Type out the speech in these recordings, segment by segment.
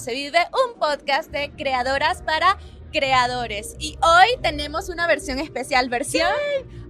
Se Vive, un podcast de creadoras para creadores. Y hoy tenemos una versión especial, versión...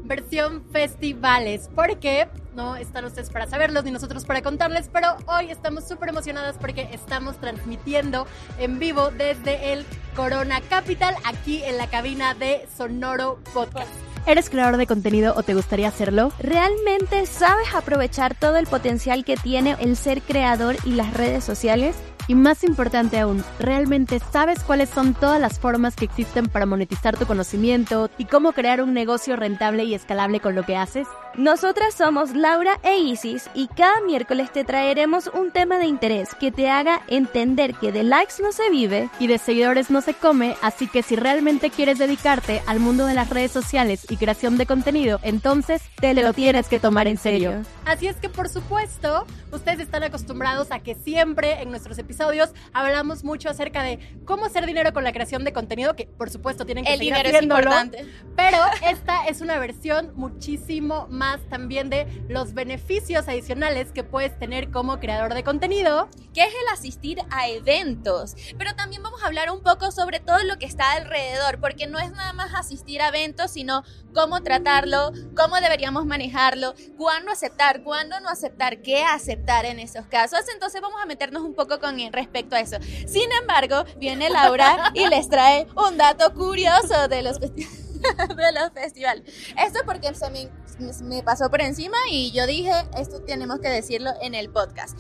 versión festivales, porque no están ustedes para saberlos ni nosotros para contarles, pero hoy estamos súper emocionadas porque estamos transmitiendo en vivo desde el Corona Capital, aquí en la cabina de Sonoro Podcast. ¿Eres creador de contenido o te gustaría hacerlo? ¿Realmente sabes aprovechar todo el potencial que tiene el ser creador y las redes sociales? Y más importante aún, ¿realmente sabes cuáles son todas las formas que existen para monetizar tu conocimiento y cómo crear un negocio rentable y escalable con lo que haces? Nosotras somos Laura e Isis y cada miércoles te traeremos un tema de interés que te haga entender que de likes no se vive y de seguidores no se come, así que si realmente quieres dedicarte al mundo de las redes sociales y creación de contenido, entonces te lo tienes que tomar en serio. Así es que por supuesto, ustedes están acostumbrados a que siempre en nuestros episodios hablamos mucho acerca de cómo hacer dinero con la creación de contenido, que por supuesto tienen que El seguir dinero es importante. Pero esta es una versión muchísimo más también de los beneficios adicionales que puedes tener como creador de contenido. Que es el asistir a eventos. Pero también vamos a hablar un poco sobre todo lo que está alrededor, porque no es nada más asistir a eventos, sino cómo tratarlo, cómo deberíamos manejarlo, cuándo aceptar, cuándo no aceptar, qué aceptar en esos casos. Entonces vamos a meternos un poco con respecto a eso. Sin embargo, viene Laura y les trae un dato curioso de los de los festivales. Esto porque se me, me, pasó por encima y yo dije, esto tenemos que decirlo en el podcast.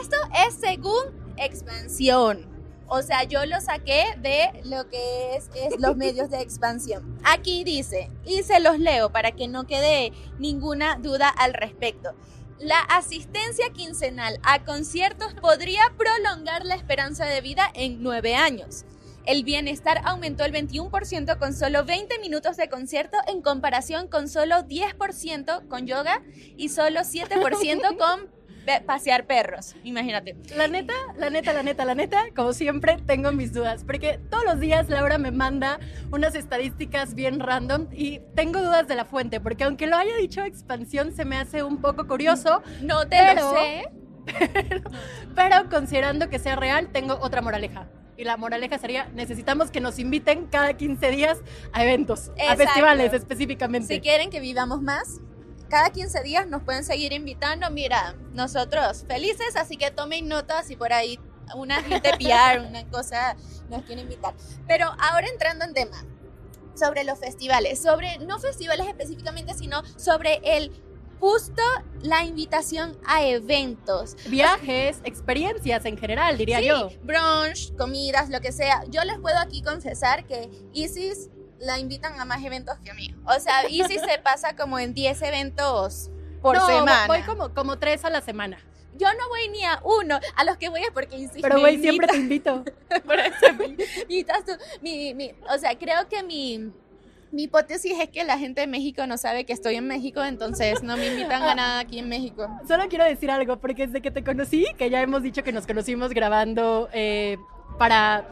Esto es según expansión. O sea, yo lo saqué de lo que es, es, los medios de expansión. Aquí dice, y se los leo para que no quede ninguna duda al respecto. La asistencia quincenal a conciertos podría prolongar la esperanza de vida en nueve años. El bienestar aumentó el 21% con solo 20 minutos de concierto en comparación con solo 10% con yoga y solo 7% con pasear perros, imagínate. La neta, la neta, la neta, la neta, como siempre, tengo mis dudas, porque todos los días Laura me manda unas estadísticas bien random y tengo dudas de la fuente, porque aunque lo haya dicho expansión, se me hace un poco curioso. No te lo sé. Pero, considerando que sea real, tengo otra moraleja. Y la moraleja sería, necesitamos que nos inviten cada 15 días a eventos, a festivales específicamente. Si quieren que vivamos más, cada 15 días nos pueden seguir invitando. Mira, nosotros felices, así que tomen notas y por ahí una gente PR, una cosa nos quiere invitar. Pero ahora entrando en tema, sobre los festivales, sobre no festivales específicamente, sino sobre el justo la invitación a eventos. Viajes, experiencias en general, diría sí, yo. Brunch, comidas, lo que sea. Yo les puedo aquí confesar que Isis la invitan a más eventos que a mí. O sea, y si se pasa como en 10 eventos por no, semana. Voy como, como tres a la semana. Yo no voy ni a uno, a los que voy es porque insisto. Pero güey, siempre te invito. por eso me invitas tú. Mi, mi, o sea, creo que mi, mi hipótesis es que la gente de México no sabe que estoy en México, entonces no me invitan a nada aquí en México. Solo quiero decir algo, porque desde que te conocí, que ya hemos dicho que nos conocimos grabando eh, para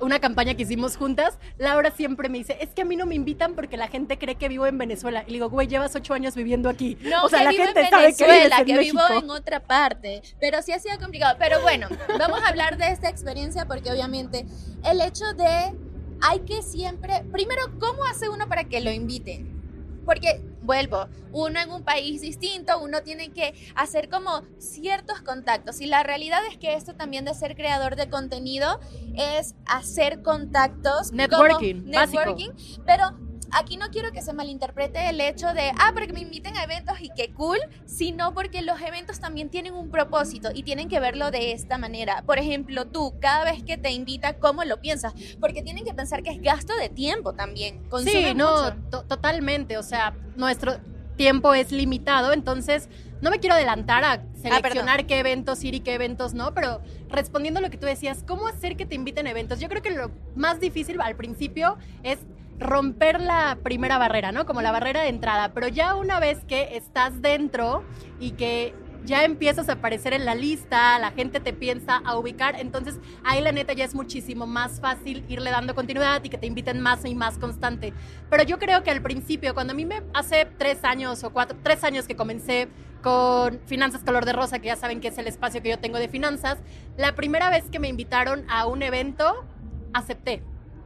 una campaña que hicimos juntas, Laura siempre me dice, es que a mí no me invitan porque la gente cree que vivo en Venezuela. Y le digo, güey, llevas ocho años viviendo aquí. No, o sea, que la vivo gente en sabe que, Venezuela, en que vivo en otra parte. Pero sí ha sido complicado. Pero bueno, vamos a hablar de esta experiencia porque obviamente el hecho de hay que siempre, primero, ¿cómo hace uno para que lo inviten? Porque, vuelvo, uno en un país distinto, uno tiene que hacer como ciertos contactos. Y la realidad es que esto también de ser creador de contenido es hacer contactos. Networking, básico. networking pero aquí no quiero que se malinterprete el hecho de, ah, porque me inviten a eventos y qué cool, sino porque los eventos también tienen un propósito y tienen que verlo de esta manera. Por ejemplo, tú, cada vez que te invita, ¿cómo lo piensas? Porque tienen que pensar que es gasto de tiempo también. Consume Sí, no, mucho. totalmente. O sea, nuestro tiempo es limitado, entonces no me quiero adelantar a seleccionar qué eventos ir y qué eventos no, pero respondiendo a lo que tú decías, ¿cómo hacer que te inviten a eventos? Yo creo que lo más difícil al principio es romper la primera barrera, ¿no? Como la barrera de entrada, pero ya una vez que estás dentro y que ya empiezas a aparecer en la lista, la gente te piensa a ubicar, entonces ahí la neta ya es muchísimo más fácil irle dando continuidad y que te inviten más y más constante. Pero yo creo que al principio, cuando a mí me hace tres años o cuatro, tres años que comencé con Finanzas Color de Rosa, que ya saben que es el espacio que yo tengo de finanzas, la primera vez que me invitaron a un evento, acepté.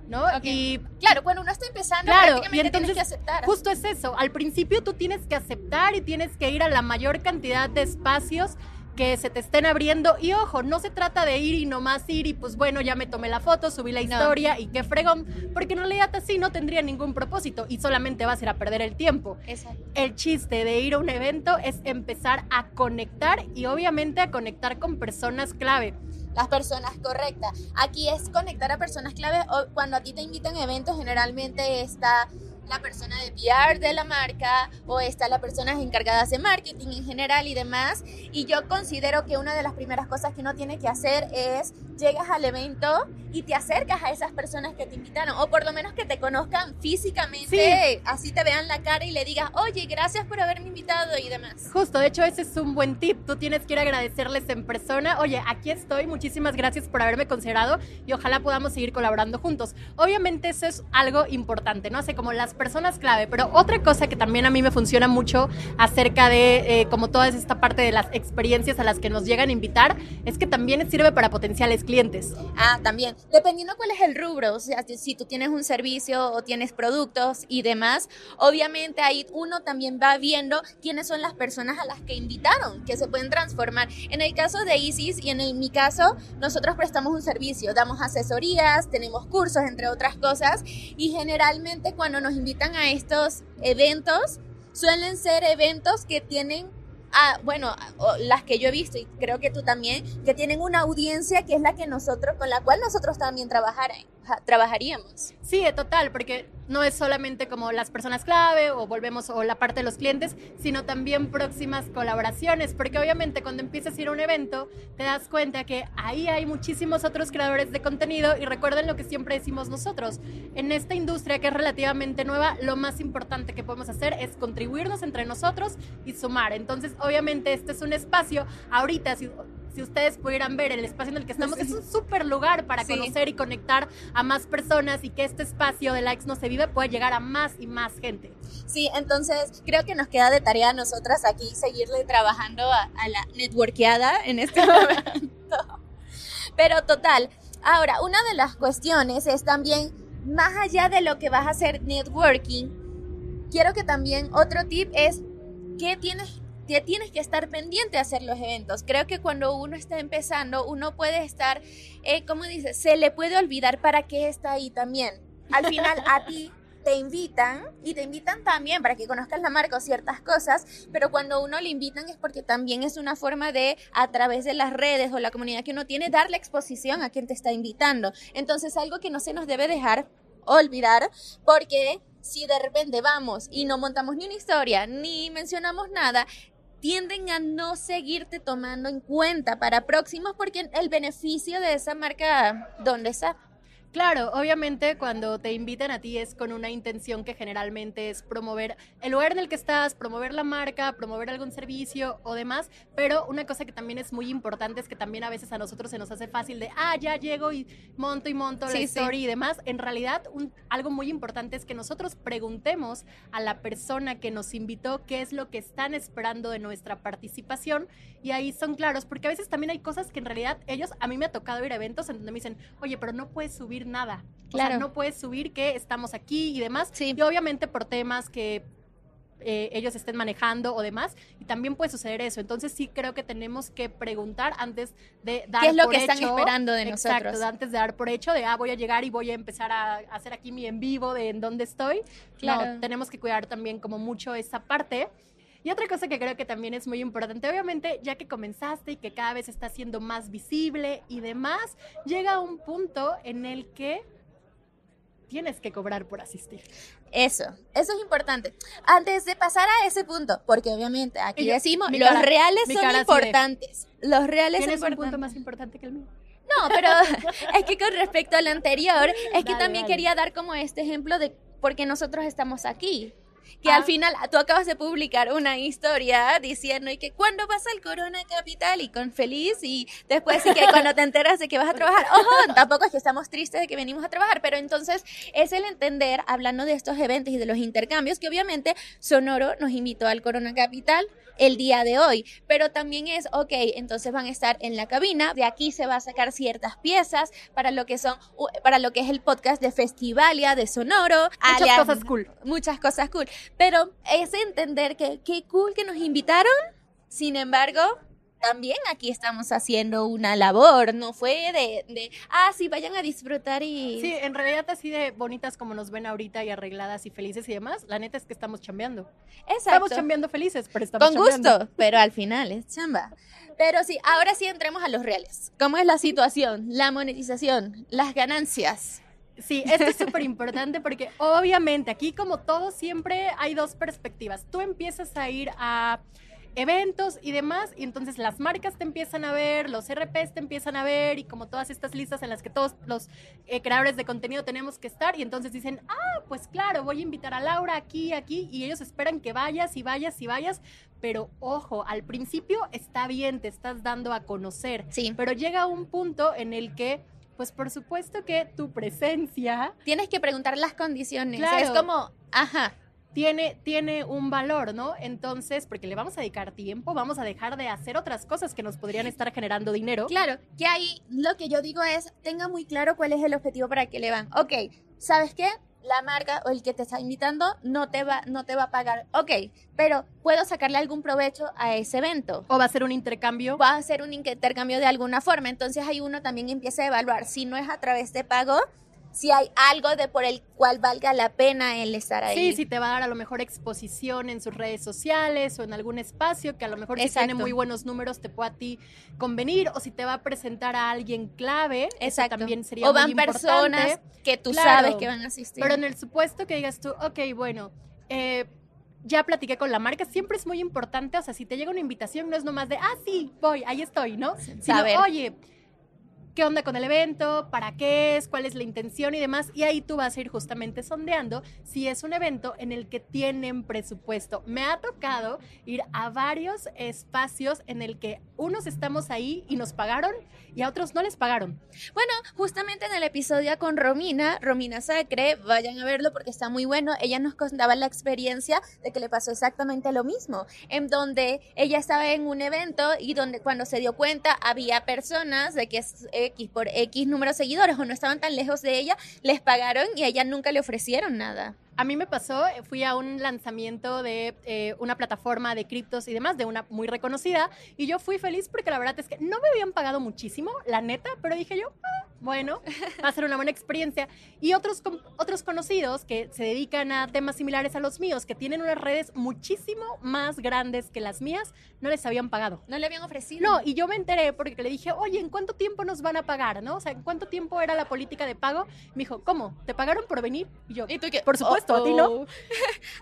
¿No? Y claro, cuando uno está empezando, claro, y entonces que aceptar. Justo es eso. Al principio tú tienes que aceptar y tienes que ir a la mayor cantidad de espacios que se te estén abriendo. Y ojo, no se trata de ir y nomás ir y pues bueno, ya me tomé la foto, subí la historia y qué fregón, porque en realidad así no tendría ningún propósito y solamente vas a ir a perder el tiempo. Exacto. El chiste de ir a un evento es empezar a conectar y obviamente a conectar con personas clave las personas correctas. Aquí es conectar a personas clave. Cuando a ti te invitan a eventos, generalmente está la persona de PR de la marca o está la persona encargada de marketing en general y demás. Y yo considero que una de las primeras cosas que uno tiene que hacer es llegas al evento y te acercas a esas personas que te invitaron o por lo menos que te conozcan físicamente, así te vean la cara y le digas, oye, gracias por haberme invitado y demás. Justo, de hecho ese es un buen tip, tú tienes que ir a agradecerles en persona, oye, aquí estoy, muchísimas gracias por haberme considerado y ojalá podamos seguir colaborando juntos. Obviamente eso es algo importante, ¿no? Hace como las personas clave, pero otra cosa que también a mí me funciona mucho acerca de eh, como toda esta parte de las experiencias a las que nos llegan a invitar, es que también sirve para potenciales clientes. Ah, también. Dependiendo cuál es el rubro, o sea, si tú tienes un servicio o tienes productos y demás, obviamente ahí uno también va viendo quiénes son las personas a las que invitaron, que se pueden transformar. En el caso de Isis y en el, mi caso, nosotros prestamos un servicio, damos asesorías, tenemos cursos, entre otras cosas, y generalmente cuando nos invitan a estos eventos, suelen ser eventos que tienen ah, bueno, las que yo he visto y creo que tú también, que tienen una audiencia que es la que nosotros, con la cual nosotros también trabajaríamos. Sí, total, porque no es solamente como las personas clave o volvemos o la parte de los clientes, sino también próximas colaboraciones, porque obviamente cuando empiezas a ir a un evento te das cuenta que ahí hay muchísimos otros creadores de contenido y recuerden lo que siempre decimos nosotros, en esta industria que es relativamente nueva, lo más importante que podemos hacer es contribuirnos entre nosotros y sumar. Entonces, obviamente este es un espacio, ahorita si si ustedes pudieran ver el espacio en el que estamos, es un súper lugar para conocer y conectar a más personas y que este espacio de likes no se vive puede llegar a más y más gente. Sí, entonces creo que nos queda de tarea a nosotras aquí seguirle trabajando a, la networkeada en este momento. Pero total, ahora, una de las cuestiones es también, más allá de lo que vas a hacer networking, quiero que también otro tip es, ¿qué tienes tienes que estar pendiente de hacer los eventos. Creo que cuando uno está empezando, uno puede estar, eh, como dice, se le puede olvidar para qué está ahí también. Al final, a ti te invitan y te invitan también para que conozcas la marca ciertas cosas, pero cuando uno le invitan es porque también es una forma de, a través de las redes o la comunidad que uno tiene, darle exposición a quien te está invitando. Entonces, algo que no se nos debe dejar olvidar porque si de repente vamos y no montamos ni una historia, ni mencionamos nada, tienden a no seguirte tomando en cuenta para próximos porque el beneficio de esa marca, ¿dónde está? Claro, obviamente cuando te invitan a ti es con una intención que generalmente es promover el lugar en el que estás, promover la marca, promover algún servicio o demás, pero una cosa que también es muy importante es que también a veces a nosotros se nos hace fácil de, ah, ya llego y monto y monto la story y demás. En realidad, un, algo muy importante es que nosotros preguntemos a la persona que nos invitó qué es lo que están esperando de nuestra participación y ahí son claros, porque a veces también hay cosas que en realidad ellos, a mí me ha tocado ir a eventos en donde me dicen, oye, pero no puedes subir nada. Claro. no puedes subir que estamos aquí y demás. Y obviamente por temas que eh, ellos estén manejando o demás, y también puede suceder eso. Entonces sí creo que tenemos que preguntar antes de dar ¿Qué es lo que están esperando de nosotros? antes de dar por hecho de, ah, voy a llegar y voy a empezar a hacer aquí mi en vivo de en dónde estoy. Claro. tenemos que cuidar también como mucho esa parte. Y otra cosa que creo que también es muy importante, obviamente, ya que comenzaste y que cada vez está siendo más visible y demás, llega un punto en el que tienes que cobrar por asistir. Eso, eso es importante. Antes de pasar a ese punto, porque obviamente aquí yo- decimos, los cara- reales son así de- importantes. Los reales son ¿Tienes un importantes. punto más importante que el mío? No, pero es que con respecto al anterior, es que Dale, también dale. quería dar como este ejemplo de por qué nosotros estamos aquí. Que Ah. al final tú acabas de publicar una historia diciendo y que cuando vas al Corona Capital y con feliz y después sí que cuando te enteras de que vas a trabajar, ojo, tampoco es que estamos tristes de que venimos a trabajar, pero entonces es el entender, hablando de estos eventos y de los intercambios, que obviamente Sonoro nos invitó al Corona Capital el día de hoy, pero también es, ok, entonces van a estar en la cabina, de aquí se va a sacar ciertas piezas para lo que son, para lo que es el podcast de Festivalia, de Sonoro, Muchas cosas cool. muchas cosas cool, pero es entender que qué cool que nos invitaron, sin embargo, también aquí estamos haciendo una labor, no fue de, de ah, sí, vayan a disfrutar y... Sí, en realidad así de bonitas como nos ven ahorita y arregladas y felices y demás, la neta es que estamos chambeando. Exacto. Estamos chambeando felices, pero estamos Con chambeando. gusto, pero al final es chamba. Pero sí, ahora sí entremos a los reales. ¿Cómo es la situación? La monetización, las ganancias. Sí, esto es súper importante porque obviamente aquí como todo siempre hay dos perspectivas. Tú empiezas a ir a eventos y demás y entonces las marcas te empiezan a ver, los RPs te empiezan a ver y como todas estas listas en las que todos los eh, creadores de contenido tenemos que estar y entonces dicen, ah, pues claro, voy a invitar a Laura aquí, aquí y ellos esperan que vayas y vayas y vayas, pero ojo, al principio está bien, te estás dando a conocer, Sí. pero llega un punto en el que... Pues por supuesto que tu presencia Tienes que preguntar las condiciones. Claro. Es como, ajá, tiene, tiene un valor, ¿no? Entonces, porque le vamos a dedicar tiempo, vamos a dejar de hacer otras cosas que nos podrían estar generando dinero. Claro, que ahí lo que yo digo es, tenga muy claro cuál es el objetivo para que le van. Ok, ¿sabes qué? La marca o el que te está invitando no te va, no te va a pagar. Ok, pero puedo sacarle algún provecho a ese evento. O va a ser un intercambio. Va a hacer un intercambio de alguna forma. Entonces ahí uno también empieza a evaluar si no es a través de pago, si hay algo de por el cual valga la pena el estar ahí. Sí, sí, te va a dar a lo mejor exposición en sus redes sociales o en algún espacio que a lo mejor si tiene muy buenos números te puede a ti convenir o si te va a presentar a alguien clave, eso Exacto. también sería o van muy importante. personas que tú Claro. sabes que van a asistir. Pero en el supuesto que digas tú, ok, bueno, eh, ya platiqué con la marca, siempre es muy importante, o sea, si te llega una invitación, no es nomás de, ah, sí, voy, ahí estoy, ¿no? Sino, Saber. oye, ¿qué onda con el evento? ¿Para qué es? ¿Cuál es la intención y demás? Y ahí tú vas a ir justamente sondeando si es un evento en el que tienen presupuesto. Me ha tocado ir a varios espacios en el que unos estamos ahí y nos pagaron y a otros no les pagaron. Bueno, justamente en el episodio con Romina, Romina Sacre, vayan a verlo porque está muy bueno. Ella nos contaba la experiencia de que le pasó exactamente lo mismo, en donde ella estaba en un evento y donde cuando se dio cuenta había personas de que es X por X número de seguidores o no estaban tan lejos de ella, les pagaron y a ella nunca le ofrecieron nada. A mí me pasó, eh, fui a un lanzamiento de eh, una plataforma de criptos y demás, de una muy reconocida, y yo fui feliz porque la verdad es que no me habían pagado muchísimo, la neta, pero dije yo, "Ah, bueno, va a ser una buena experiencia. Y otros, otros conocidos que se dedican a temas similares a los míos, que tienen unas redes muchísimo más grandes que las mías, no les habían pagado. No le habían ofrecido. No, y yo me enteré porque le dije, oye, ¿en cuánto tiempo nos van a pagar? ¿No? O sea, ¿en cuánto tiempo era la política de pago? Me dijo, ¿cómo? ¿Te pagaron por venir? Y yo, ¿Y tú qué? Por supuesto, a ti no. Oh.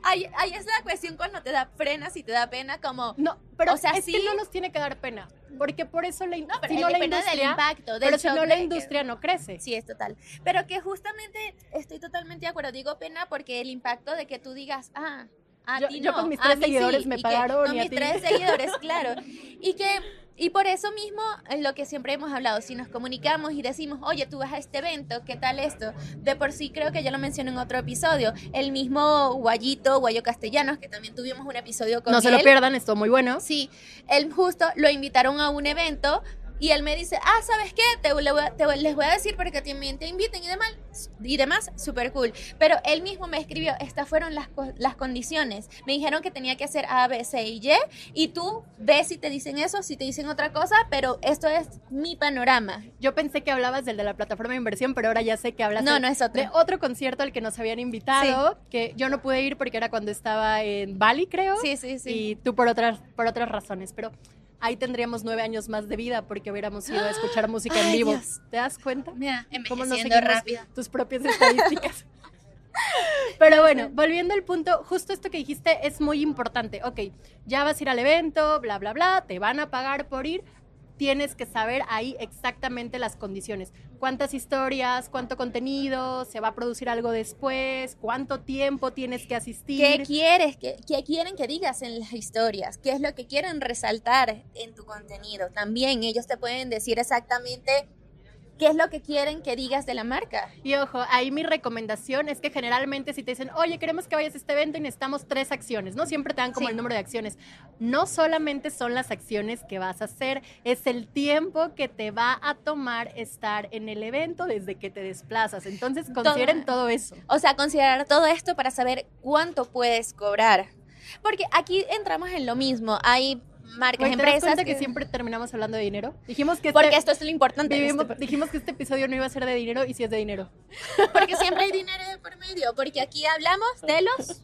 ahí, ahí es la cuestión cuando te da frenas y te da pena como... No, pero O sea, es sí. que no nos tiene que dar pena, porque por eso la, No, pero si es no la del industria, impacto, del pero si no la industria no crece. Sí, es total. Pero que justamente estoy totalmente de acuerdo. Digo pena porque el impacto de que tú digas, ah, a Yo- ti yo no, con mis tres seguidores sí", me pagaron Con y a mis ti. tres seguidores, claro. Y que y por eso mismo, en lo que siempre hemos hablado, si nos comunicamos y decimos, oye, tú vas a este evento, ¿qué tal esto? De por sí creo que ya lo mencioné en otro episodio. El mismo Guayito, Guayo Castellanos, que también tuvimos un episodio con no él. se lo pierdan, estuvo muy bueno. Sí, él justo lo invitaron a un evento y él me dice, ah, ¿sabes qué? Te, le voy a- te les voy a decir para que también te inviten y demás, y demás, súper cool. Pero él mismo me escribió, estas fueron las, las condiciones. Me dijeron que tenía que hacer A, B, C y Y, y tú ves si te dicen eso, si te dicen otra cosa, pero esto es mi panorama. Yo pensé que hablabas del de la plataforma de inversión, pero ahora ya sé que hablas No, no es de otro. otro concierto al que nos habían invitado, que yo no pude ir porque era cuando estaba en Bali, creo. Sí, sí, sí. y tú por otras, por otras razones. Pero ahí tendríamos nueve años más de vida porque hubiéramos ido a escuchar música en vivo. ¿Te das cuenta? Mira, ¿Cómo no rápido. tus propias estadísticas? Pero bueno, volviendo al punto, justo esto que dijiste es muy importante. Ok, ya vas a ir al evento, bla, bla, bla, te van a pagar por ir, tienes que saber ahí exactamente las condiciones. ¿Cuántas historias, cuánto contenido, se va a producir algo después, cuánto tiempo tienes que asistir? ¿Qué quieres? ¿Qué, qué quieren que digas en las historias? ¿Qué es lo que quieren resaltar en tu contenido? También ellos te pueden decir exactamente qué es lo que quieren que digas de la marca. Y ojo, ahí mi recomendación es que generalmente si te dicen, oye, queremos que vayas a este evento y necesitamos tres acciones, ¿no? Siempre te dan como el número de acciones. No solamente son las acciones que vas a hacer, es el tiempo que te va a tomar estar en el evento desde que te desplazas. Entonces, consideren todo, todo eso. O sea, considerar todo esto para saber cuánto puedes cobrar. Porque aquí entramos en lo mismo. Hay marcas, ¿te empresas. cuenta que... siempre terminamos hablando de dinero? Dijimos que Porque este esto es lo importante. Este dijimos que este episodio no iba a ser de dinero y si es de dinero. Porque siempre hay dinero de por medio. Porque aquí hablamos de los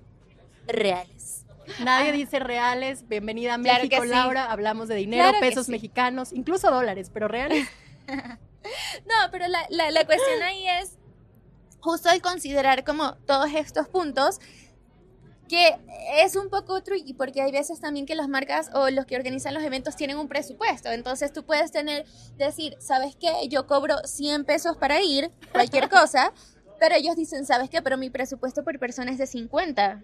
reales. Nadie ah. dice reales. Bienvenida a México, Laura. Hablamos de dinero, pesos mexicanos, incluso dólares, pero reales. no, pero la, la, la cuestión ahí es justo el considerar como todos estos puntos que es un poco tricky porque hay veces también que las marcas o los que organizan los eventos tienen un presupuesto. Entonces tú puedes tener, decir, ¿sabes qué? Yo cobro 100 pesos para ir, cualquier cosa, pero ellos dicen, ¿sabes qué? Pero mi presupuesto por persona es de 50.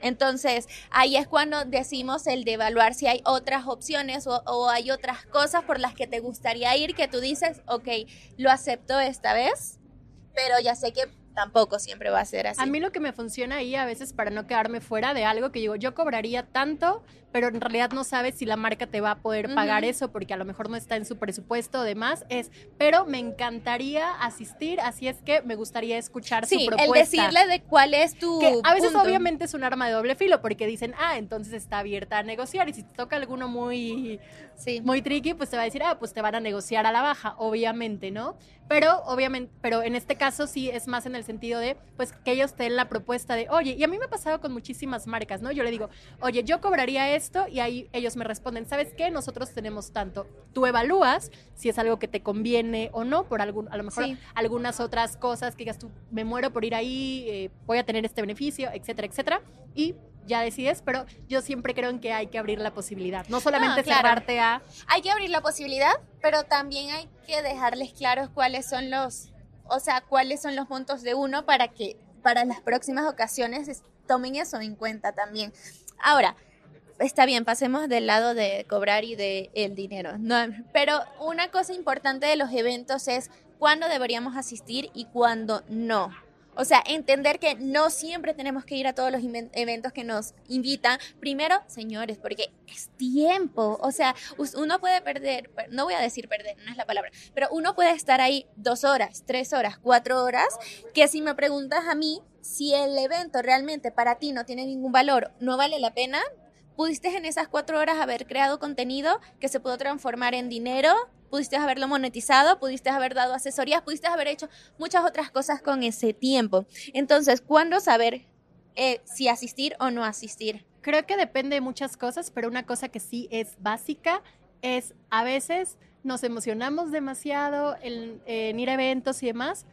Entonces, ahí es cuando decimos el de evaluar si hay otras opciones o, o, hay otras cosas por las que te gustaría ir que tú dices, ok, lo acepto esta vez, pero ya sé que tampoco siempre va a ser así. A mí lo que me funciona ahí a veces para no quedarme fuera de algo que digo, yo cobraría tanto, pero en realidad no sabes si la marca te va a poder pagar eso porque a lo mejor no está en su presupuesto o demás, es, pero me encantaría asistir, así es que me gustaría escuchar su propuesta. el decirle de cuál es tu que a veces obviamente es un arma de doble filo porque dicen, ah, entonces está abierta a negociar y si te toca alguno muy, sí. muy tricky, pues te va a decir, ah, pues te van a negociar a la baja, obviamente, ¿no? Pero obviamente, pero en este caso sí es más en el sentido de, pues, que ellos te den la propuesta de, oye, y a mí me ha pasado con muchísimas marcas, ¿no? Yo le digo, oye, yo cobraría esto y ahí ellos me responden, ¿sabes qué? Nosotros tenemos tanto. Tú evalúas si es algo que te conviene o no, por algún, a lo mejor algunas otras cosas que digas tú, me muero por ir ahí, eh, voy a tener este beneficio, etcétera, etcétera. Y ya decides, pero yo siempre creo en que hay que abrir la posibilidad, no solamente cerrarte a... Hay que abrir la posibilidad, pero también hay que dejarles claros cuáles son los, o sea, cuáles son los puntos de uno para que para las próximas ocasiones tomen eso en cuenta también. Ahora, está bien, pasemos del lado de cobrar y de el dinero. No, pero una cosa importante de los eventos es cuándo deberíamos asistir y cuándo no. O sea, entender que no siempre tenemos que ir a todos los eventos que nos invitan. Primero, señores, porque es tiempo. O sea, uno puede perder, no voy a decir perder, no es la palabra, pero uno puede estar ahí dos horas, tres horas, cuatro horas, que si me preguntas a mí, si el evento realmente para ti no tiene ningún valor, no vale la pena, pudiste en esas cuatro horas haber creado contenido que se pudo transformar en dinero, pudiste haberlo monetizado, pudiste haber dado asesorías, pudiste haber hecho muchas otras cosas con ese tiempo. Entonces, ¿cuándo saber eh, si asistir o no asistir? Creo que depende de muchas cosas, pero una cosa que sí es básica es a veces nos emocionamos demasiado en, en ir a eventos y demás,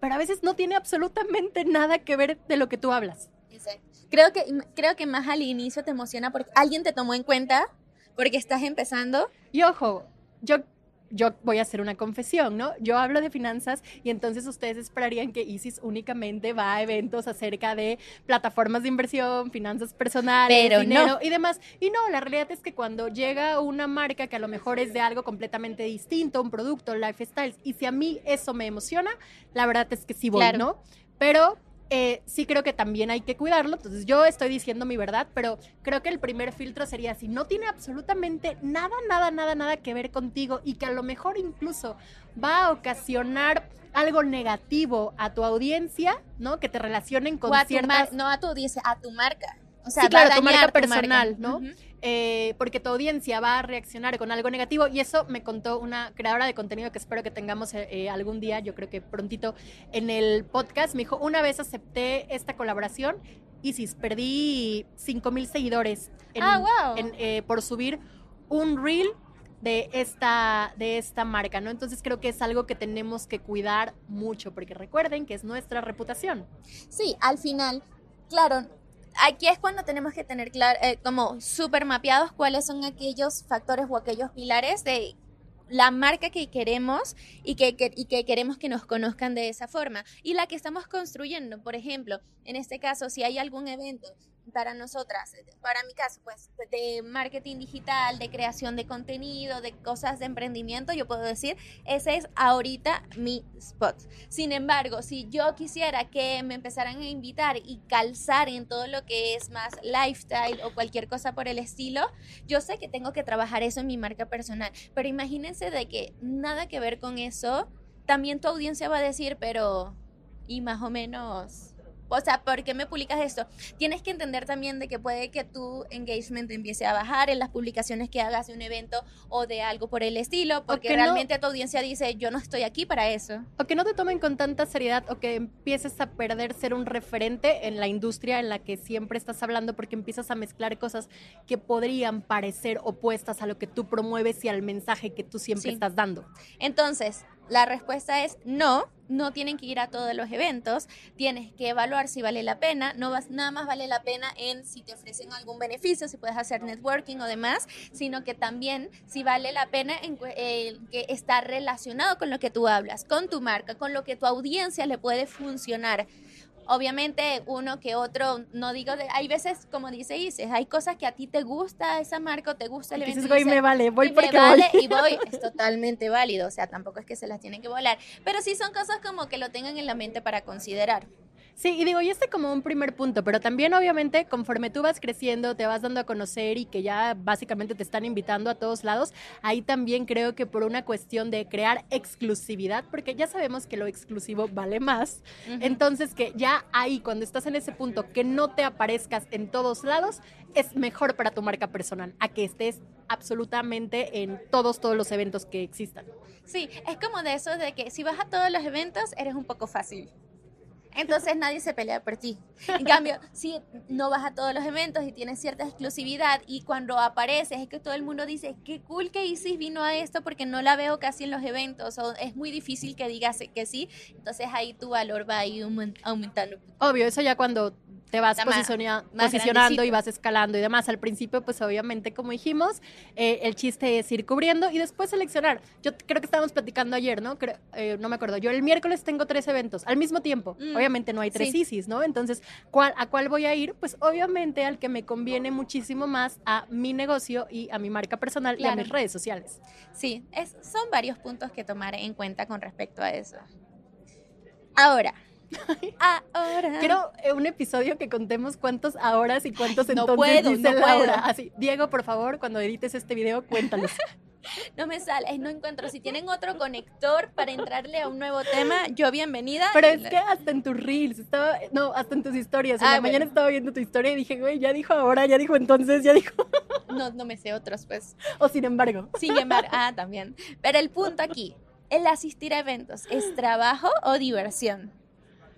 pero a veces no tiene absolutamente nada que ver de lo que tú hablas. Creo que, creo que más al inicio te emociona porque alguien te tomó en cuenta, porque estás empezando. Y ojo, yo yo voy a hacer una confesión, ¿no? Yo hablo de finanzas y entonces ustedes esperarían que Isis únicamente va a eventos acerca de plataformas de inversión, finanzas personales, dinero y demás. Y no, la realidad es que cuando llega una marca que a lo mejor es de algo completamente distinto, un producto, lifestyle, y si a mí eso me emociona, la verdad es que sí voy, ¿no? Pero eh, sí creo que también hay que cuidarlo. Entonces yo estoy diciendo mi verdad, pero creo que el primer filtro sería si no tiene absolutamente nada, nada, nada, nada que ver contigo y que a lo mejor incluso va a ocasionar algo negativo a tu audiencia, ¿no? Que te relacionen con ciertas... no a tu audiencia, a tu marca. O sea, sí, claro, tu marca personal, ¿no? Eh, porque tu audiencia va a reaccionar con algo negativo y eso me contó una creadora de contenido que espero que tengamos eh, eh, algún día, yo creo que prontito en el podcast, me dijo, una vez acepté esta colaboración y sí, perdí 5 mil seguidores ah, por subir un reel de esta, de esta marca, ¿no? Entonces creo que es algo que tenemos que cuidar mucho, porque recuerden que es nuestra reputación. Sí, al final, claro, aquí es cuando tenemos que tener claro, eh, como súper mapeados cuáles son aquellos factores o aquellos pilares de la marca que queremos y que, y que queremos que nos conozcan de esa forma y la que estamos construyendo. Por ejemplo, en este caso, si hay algún evento para nosotras, para mi caso, pues de marketing digital, de creación de contenido, de cosas de emprendimiento, yo puedo decir, ese es ahorita mi spot. Sin embargo, si yo quisiera que me empezaran a invitar y calzar en todo lo que es más lifestyle o cualquier cosa por el estilo, yo sé que tengo que trabajar eso en mi marca personal, pero imagínense de que nada que ver con eso, también tu audiencia va a decir, pero, y más o menos o sea, ¿por qué me publicas esto? Tienes que entender también de que puede que tu engagement empiece a bajar en las publicaciones que hagas de un evento o de algo por el estilo, porque realmente tu audiencia dice, yo no estoy aquí para eso. O que no te tomen con tanta seriedad o que empieces a perder ser un referente en la industria en la que siempre estás hablando porque empiezas a mezclar cosas que podrían parecer opuestas a lo que tú promueves y al mensaje que tú siempre estás dando. Entonces, la respuesta es no, no tienen que ir a todos los eventos, tienes que evaluar si vale la pena, no vas, nada más vale la pena en si te ofrecen algún beneficio, si puedes hacer networking o demás, sino que también si vale la pena en, eh, que está relacionado con lo que tú hablas, con tu marca, con lo que tu audiencia le puede funcionar. Obviamente uno que otro, no digo, de, hay veces, como dice Isis, hay cosas que a ti te gusta esa marca o te gusta el evento. Dices, güey, me vale, voy porque me vale y voy, es totalmente válido, o sea, tampoco es que se las tienen que volar, pero sí son cosas como que lo tengan en la mente para considerar. Sí, y digo, y este como un primer punto, pero también obviamente conforme tú vas creciendo, te vas dando a conocer y que ya básicamente te están invitando a todos lados, ahí también creo que por una cuestión de crear exclusividad, porque ya sabemos que lo exclusivo vale más, entonces que ya ahí cuando estás en ese punto que no te aparezcas en todos lados, es mejor para tu marca personal, a que estés absolutamente en todos, todos los eventos que existan. Sí, es como de eso de que si vas a todos los eventos, eres un poco fácil entonces nadie se pelea por ti. En cambio, si no vas a todos los eventos y tienes cierta exclusividad y cuando apareces es que todo el mundo dice, qué cool que Isis vino a esto porque no la veo casi en los eventos o es muy difícil que digas que sí, entonces ahí tu valor va a ir aumentando. Obvio, eso ya cuando te vas posicionando y vas escalando y demás. Al principio, pues obviamente, como dijimos, eh, el chiste es ir cubriendo y después seleccionar. Yo creo que estábamos platicando ayer, ¿no? Eh, no me acuerdo. Yo el miércoles tengo tres eventos al mismo tiempo. Mm, obviamente no hay tres ISIS, ¿no? Entonces, ¿cuál, ¿a cuál voy a ir? Pues obviamente al que me conviene muchísimo más a mi negocio y a mi marca personal y a mis redes sociales. Sí, es, son varios puntos que tomar en cuenta con respecto a eso. Ahora, Ahora. Quiero eh, un episodio que contemos cuántos ahora y cuántos entonces no puedo, dice no Laura. Así, Diego, por favor, cuando edites este video, cuéntanos. no me sale, no encuentro. Si tienen otro conector para entrarle a un nuevo tema, yo bienvenida. Pero es que hasta en tus reels, estaba, no, hasta en tus historias. En la ah, mañana estaba viendo tu historia y dije, güey, ya dijo ahora, ya dijo entonces, ya dijo. no, no me sé otros, pues. O sin embargo. Sin embargo, ah, también. Pero el punto aquí, el asistir a eventos, ¿es trabajo o diversión?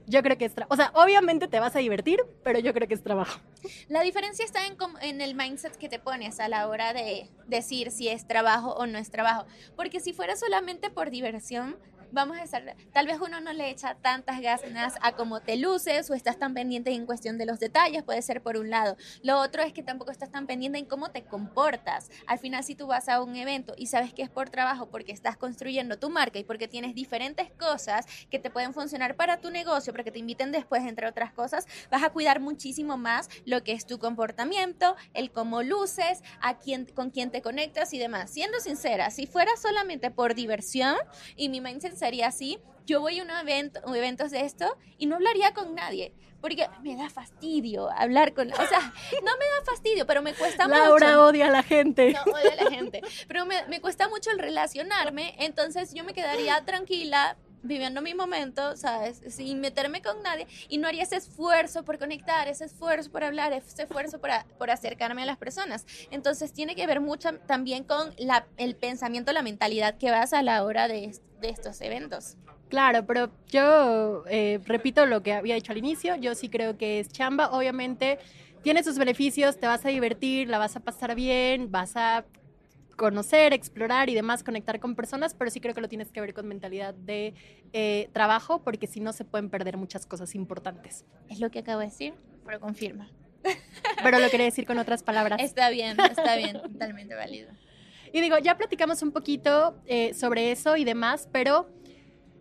Yo creo que es trabajo. O sea, obviamente te vas a divertir, pero yo creo que es trabajo. La diferencia está en, en el mindset que te pones a la hora de decir si es trabajo o no es trabajo. Porque si fuera solamente por diversión, vamos a estar, tal vez uno no le echa tantas ganas a cómo te luces o estás tan pendiente en cuestión de los detalles, puede ser por un lado. Lo otro es que tampoco estás tan pendiente en cómo te comportas. Al final, si tú vas a un evento y sabes que es por trabajo porque estás construyendo tu marca y porque tienes diferentes cosas que te pueden funcionar para tu negocio, para que te inviten después, entre otras cosas, vas a cuidar muchísimo más lo que es tu comportamiento, el cómo luces, a quién, con quién te conectas y demás. Siendo sincera, si fuera solamente por diversión y mi mindset sería así, yo voy a un evento, eventos de esto y no hablaría con nadie. Porque me da fastidio hablar con... O sea, no me da fastidio, pero me cuesta mucho... Laura odia a la gente. No, odia a la gente. Pero me, me cuesta mucho el relacionarme, entonces yo me quedaría tranquila viviendo mi momento, ¿sabes? Sin meterme con nadie y no haría ese esfuerzo por conectar, ese esfuerzo por hablar, ese esfuerzo por, por acercarme a las personas. Entonces tiene que ver mucho también con la, el pensamiento, la mentalidad que vas a la hora de, de estos eventos. Claro, pero yo eh, repito lo que había dicho al inicio, yo sí creo que es chamba, obviamente tiene sus beneficios, te vas a divertir, la vas a pasar bien, vas a conocer, explorar y demás, conectar con personas, pero sí creo que lo tienes que ver con mentalidad de eh, trabajo, porque si no se pueden perder muchas cosas importantes. Es lo que acabo de decir, pero confirma. Pero lo quería decir con otras palabras. Está bien, está bien, totalmente válido. Y digo, ya platicamos un poquito eh, sobre eso y demás, pero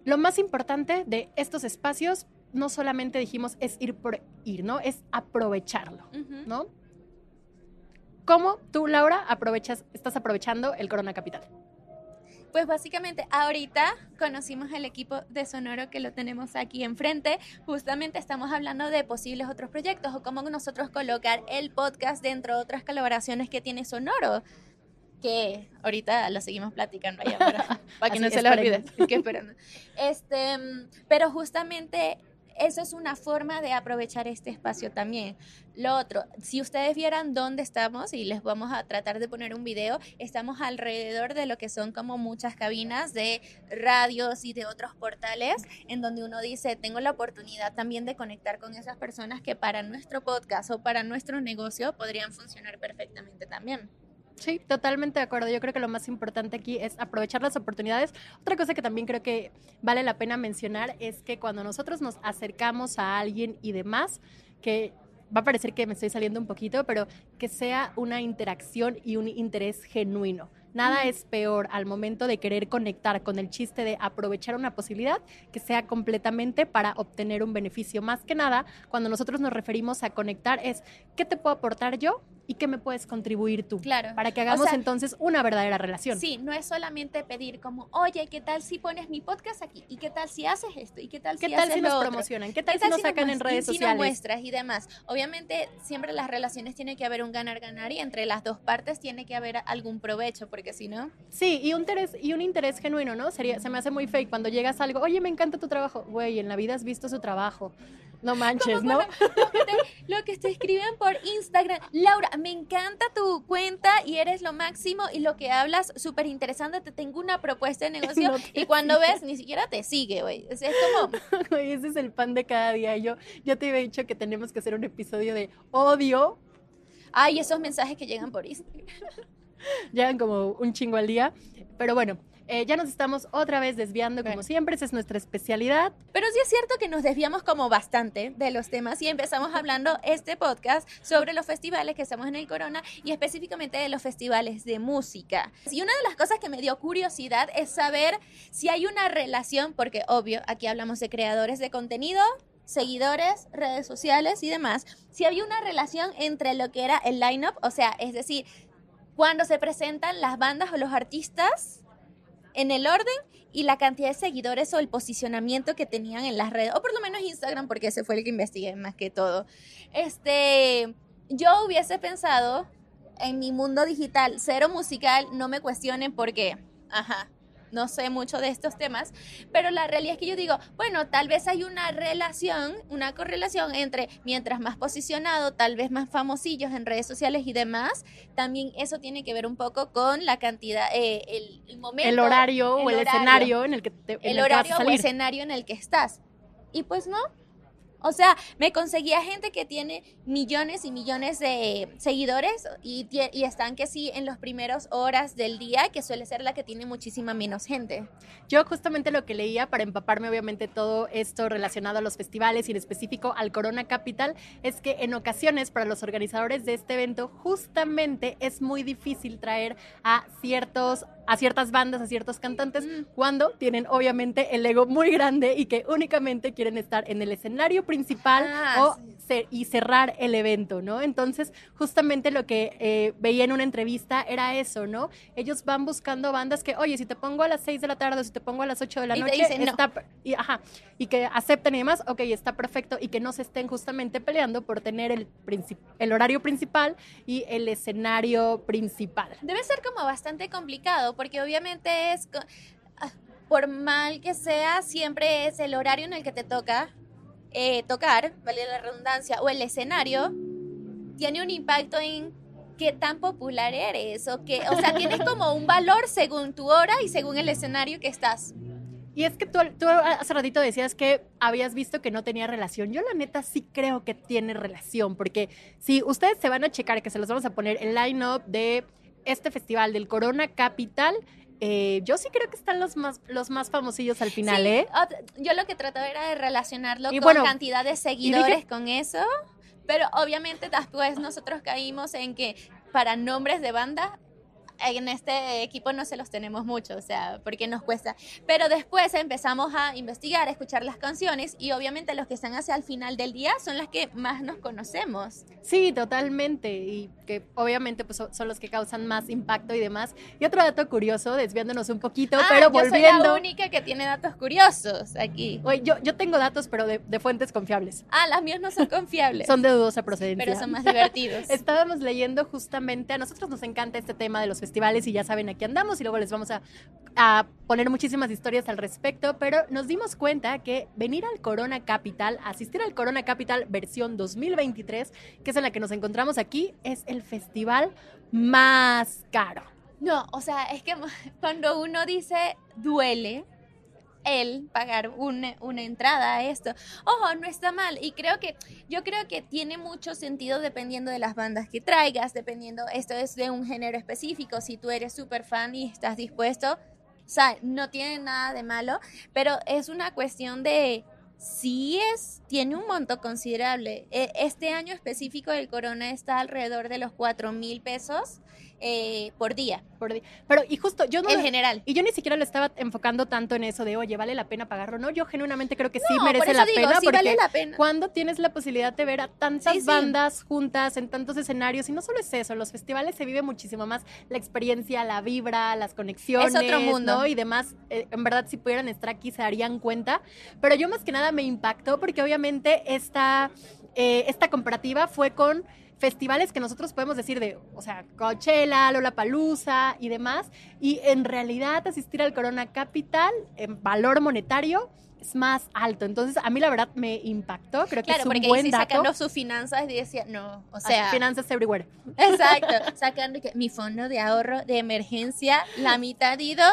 lo más importante de estos espacios, no solamente dijimos es ir por ir, ¿no? Es aprovecharlo, ¿no? ¿Cómo tú, Laura, aprovechas, estás aprovechando el Corona Capital? Pues básicamente ahorita conocimos el equipo de Sonoro que lo tenemos aquí enfrente. Justamente estamos hablando de posibles otros proyectos o cómo nosotros colocar el podcast dentro de otras colaboraciones que tiene Sonoro que ahorita lo seguimos platicando allá para, para que no se lo olvide. Este, pero justamente eso es una forma de aprovechar este espacio también. Lo otro, si ustedes vieran dónde estamos, y les vamos a tratar de poner un video, estamos alrededor de lo que son como muchas cabinas de radios y de otros portales, en donde uno dice, tengo la oportunidad también de conectar con esas personas que para nuestro podcast o para nuestro negocio podrían funcionar perfectamente también. Sí, totalmente de acuerdo. Yo creo que lo más importante aquí es aprovechar las oportunidades. Otra cosa que también creo que vale la pena mencionar es que cuando nosotros nos acercamos a alguien y demás, que va a parecer que me estoy saliendo un poquito, pero que sea una interacción y un interés genuino. Nada es peor al momento de querer conectar con el chiste de aprovechar una posibilidad que sea completamente para obtener un beneficio. Más que nada, cuando nosotros nos referimos a conectar es, ¿qué te puedo aportar yo? Y qué me puedes contribuir tú. Claro. Para que hagamos entonces una verdadera relación. Sí, no es solamente pedir como, oye, ¿qué tal si pones mi podcast aquí? ¿Y qué tal si haces esto? ¿Y qué tal si ¿Qué tal si nos promocionan? ¿Qué tal, si nos sacan en redes sociales? Si muestras y demás. Obviamente, siempre las relaciones tiene que haber un ganar-ganar y entre las dos partes tiene que haber algún provecho, porque si no... Sí, y un interés, y un interés genuino, ¿no? Sería, se me hace muy fake cuando llegas a algo, oye, me encanta tu trabajo. Güey, en la vida has visto su trabajo. No manches, ¿no? Lo que, te, escriben por Instagram. Laura, me encanta tu cuenta y eres lo máximo y lo que hablas súper interesante. Te tengo una propuesta de negocio y cuando ves ni siquiera te sigue, güey. Es, como... Ese es el pan de cada día. Yo ya te había dicho que tenemos que hacer un episodio de odio. Ay, esos mensajes que llegan por Instagram. llegan como un chingo al día. Pero bueno, eh, ya nos estamos otra vez desviando, como siempre, esa es nuestra especialidad. Pero sí es cierto que nos desviamos como bastante de los temas y empezamos hablando este podcast sobre los festivales que estamos en el Corona y específicamente de los festivales de música. Y una de las cosas que me dio curiosidad es saber si hay una relación, porque obvio, aquí hablamos de creadores de contenido, seguidores, redes sociales y demás, si había una relación entre lo que era el line-up, o sea, es decir, cuando se presentan las bandas o los artistas en el orden y la cantidad de seguidores o el posicionamiento que tenían en las redes, o por lo menos Instagram, porque ese fue el que investigué más que todo. Este, yo hubiese pensado en mi mundo digital, cero musical, no me cuestionen por qué. Ajá no sé mucho de estos temas, pero la realidad es que yo digo, bueno, tal vez hay una relación, una correlación entre mientras más posicionado, tal vez más famosillos en redes sociales y demás, también eso tiene que ver un poco con la cantidad, eh, el, momento. El horario o el escenario en el que te El horario o escenario en el que estás. Y pues no, o sea, me conseguía gente que tiene millones y millones de seguidores y, están que sí en las primeras horas del día, que suele ser la que tiene muchísima menos gente. Yo justamente lo que leía para empaparme obviamente todo esto relacionado a los festivales y en específico al Corona Capital es que en ocasiones para los organizadores de este evento justamente es muy difícil traer a ciertos a ciertas bandas, a ciertos cantantes, mm. cuando tienen obviamente el ego muy grande y que únicamente quieren estar en el escenario principal ah, o y cerrar el evento, ¿no? Entonces, justamente lo que eh, veía en una entrevista era eso, ¿no? Ellos van buscando bandas que, oye, si te pongo a las 6 de la tarde o si te pongo a las 8 de la noche, está, y, ajá, y que acepten y demás, ok, está perfecto, y que no se estén justamente peleando por tener el, el horario principal y el escenario principal. Debe ser como bastante complicado, porque obviamente es, ah, por mal que sea, siempre es el horario en el que te toca eh, tocar, vale la redundancia, o el escenario, tiene un impacto en qué tan popular eres, o que, o sea, tienes como un valor según tu hora y según el escenario que estás. Y es que tú, tú, hace ratito decías que habías visto que no tenía relación. Yo la neta sí creo que tiene relación, porque si ustedes se van a checar, que se los vamos a poner el line-up de este festival del Corona Capital, eh, yo sí creo que están los más, los más famosillos al final, Sí, ¿eh? yo lo que trataba era de relacionarlo Y con bueno, cantidad de seguidores con eso, pero obviamente después nosotros caímos en que para nombres de banda en este equipo no se los tenemos mucho, o sea, porque nos cuesta. Pero después empezamos a investigar, a escuchar las canciones y obviamente los que están hacia el final del día son las que más nos conocemos. Sí, totalmente. Y que obviamente pues, son- los que causan más impacto y demás. Y otro dato curioso, desviándonos un poquito, Ah, pero yo soy volviendo. la única que tiene datos curiosos aquí. Oye, yo, yo tengo datos, pero de, de fuentes confiables. Ah, las mías no son confiables, Son de dudosa procedencia. pero son más divertidos. Estábamos leyendo justamente, a nosotros nos encanta este tema de los festivales y ya saben aquí andamos y luego les vamos a, a poner muchísimas historias al respecto, pero nos dimos cuenta que venir al Corona Capital, asistir al Corona Capital versión 2023, que es en la que nos encontramos aquí, es el festival más caro. No, o sea, es que cuando uno dice duele el pagar una, una entrada a esto, ojo, no está mal. Y creo que, yo creo que tiene mucho sentido dependiendo de las bandas que traigas, dependiendo, esto es de un género específico, si tú eres súper fan y estás dispuesto, o sea, no tiene nada de malo, pero es una cuestión de sí es, tiene un monto considerable. E- Este año específico del Corona está alrededor de los 4 mil pesos eh, por día, por di- Pero, y justo, yo no... en general. Y yo ni siquiera lo estaba enfocando tanto en eso de, oye, ¿vale la pena pagarlo? No, yo genuinamente creo que sí No, merece la digo, pena sí porque vale la pena. cuando tienes la posibilidad de ver a tantas Sí, sí. bandas juntas en tantos escenarios y no solo es eso, en los festivales se vive muchísimo más la experiencia, la vibra, las conexiones, Es otro mundo. ¿no? Y demás, eh, en verdad si pudieran estar aquí se darían cuenta, pero yo más que nada me impactó porque obviamente esta, eh, esta comparativa fue con festivales que nosotros podemos decir de, o sea, Coachella, Lollapalooza y demás, y en realidad asistir al Corona Capital en valor monetario es más alto. Entonces, a mí la verdad me impactó, creo que Claro, es un porque buen sí dato. sacando sus finanzas y decía, no, o Ah, sea, finanzas everywhere. exacto, sacando que mi fondo de ahorro de emergencia, la mitad ido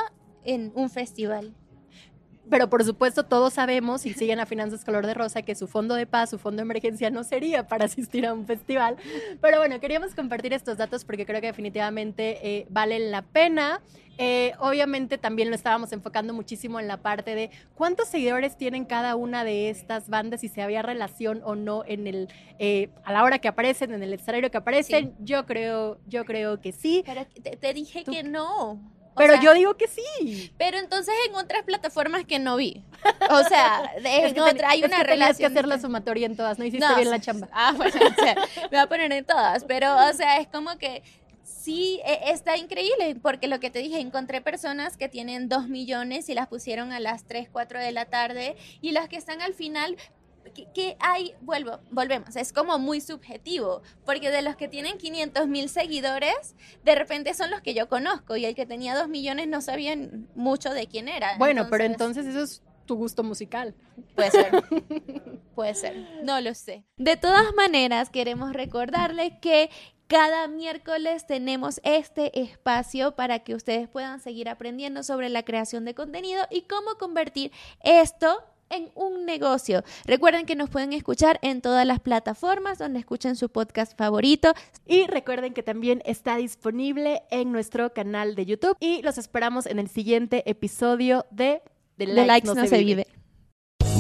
en un festival. Pero por supuesto todos sabemos y siguen a Finanzas Color de Rosa que su fondo de paz, su fondo de emergencia no sería para asistir a un festival. Pero bueno, queríamos compartir estos datos porque creo que definitivamente eh, valen la pena. Eh, obviamente también lo estábamos enfocando muchísimo en la parte de cuántos seguidores tienen cada una de estas bandas y si había relación o no en el eh, a la hora que aparecen, en el escenario que aparecen. Yo creo, yo creo que sí. Pero te, te dije Tú- que no. Pero sea, yo digo que sí. Pero entonces en otras plataformas que no vi. O sea, Es que otra hay es una que relación. que hacer la sumatoria en todas, no hiciste No, bien la chamba. Ah, bueno, o sea, me voy a poner en todas, pero o sea, es como que sí, e- está increíble, porque lo que te dije, encontré personas que tienen dos millones y las pusieron a las 3, 4 de la tarde, y las que están al final, que, que hay, vuelvo, volvemos, es como muy subjetivo, porque de los que tienen 500 mil seguidores, de repente son los que yo conozco, y el que tenía dos millones no sabían mucho de quién era. Bueno, pero entonces eso es tu gusto musical. Puede ser. Puede ser. No lo sé. De todas maneras, queremos recordarles que cada miércoles tenemos este espacio para que ustedes puedan seguir aprendiendo sobre la creación de contenido y cómo convertir esto en un negocio. Recuerden que nos pueden escuchar en todas las plataformas donde escuchen su podcast favorito. Y recuerden que también está disponible en nuestro canal de YouTube y los esperamos en el siguiente episodio de De likes no se vive.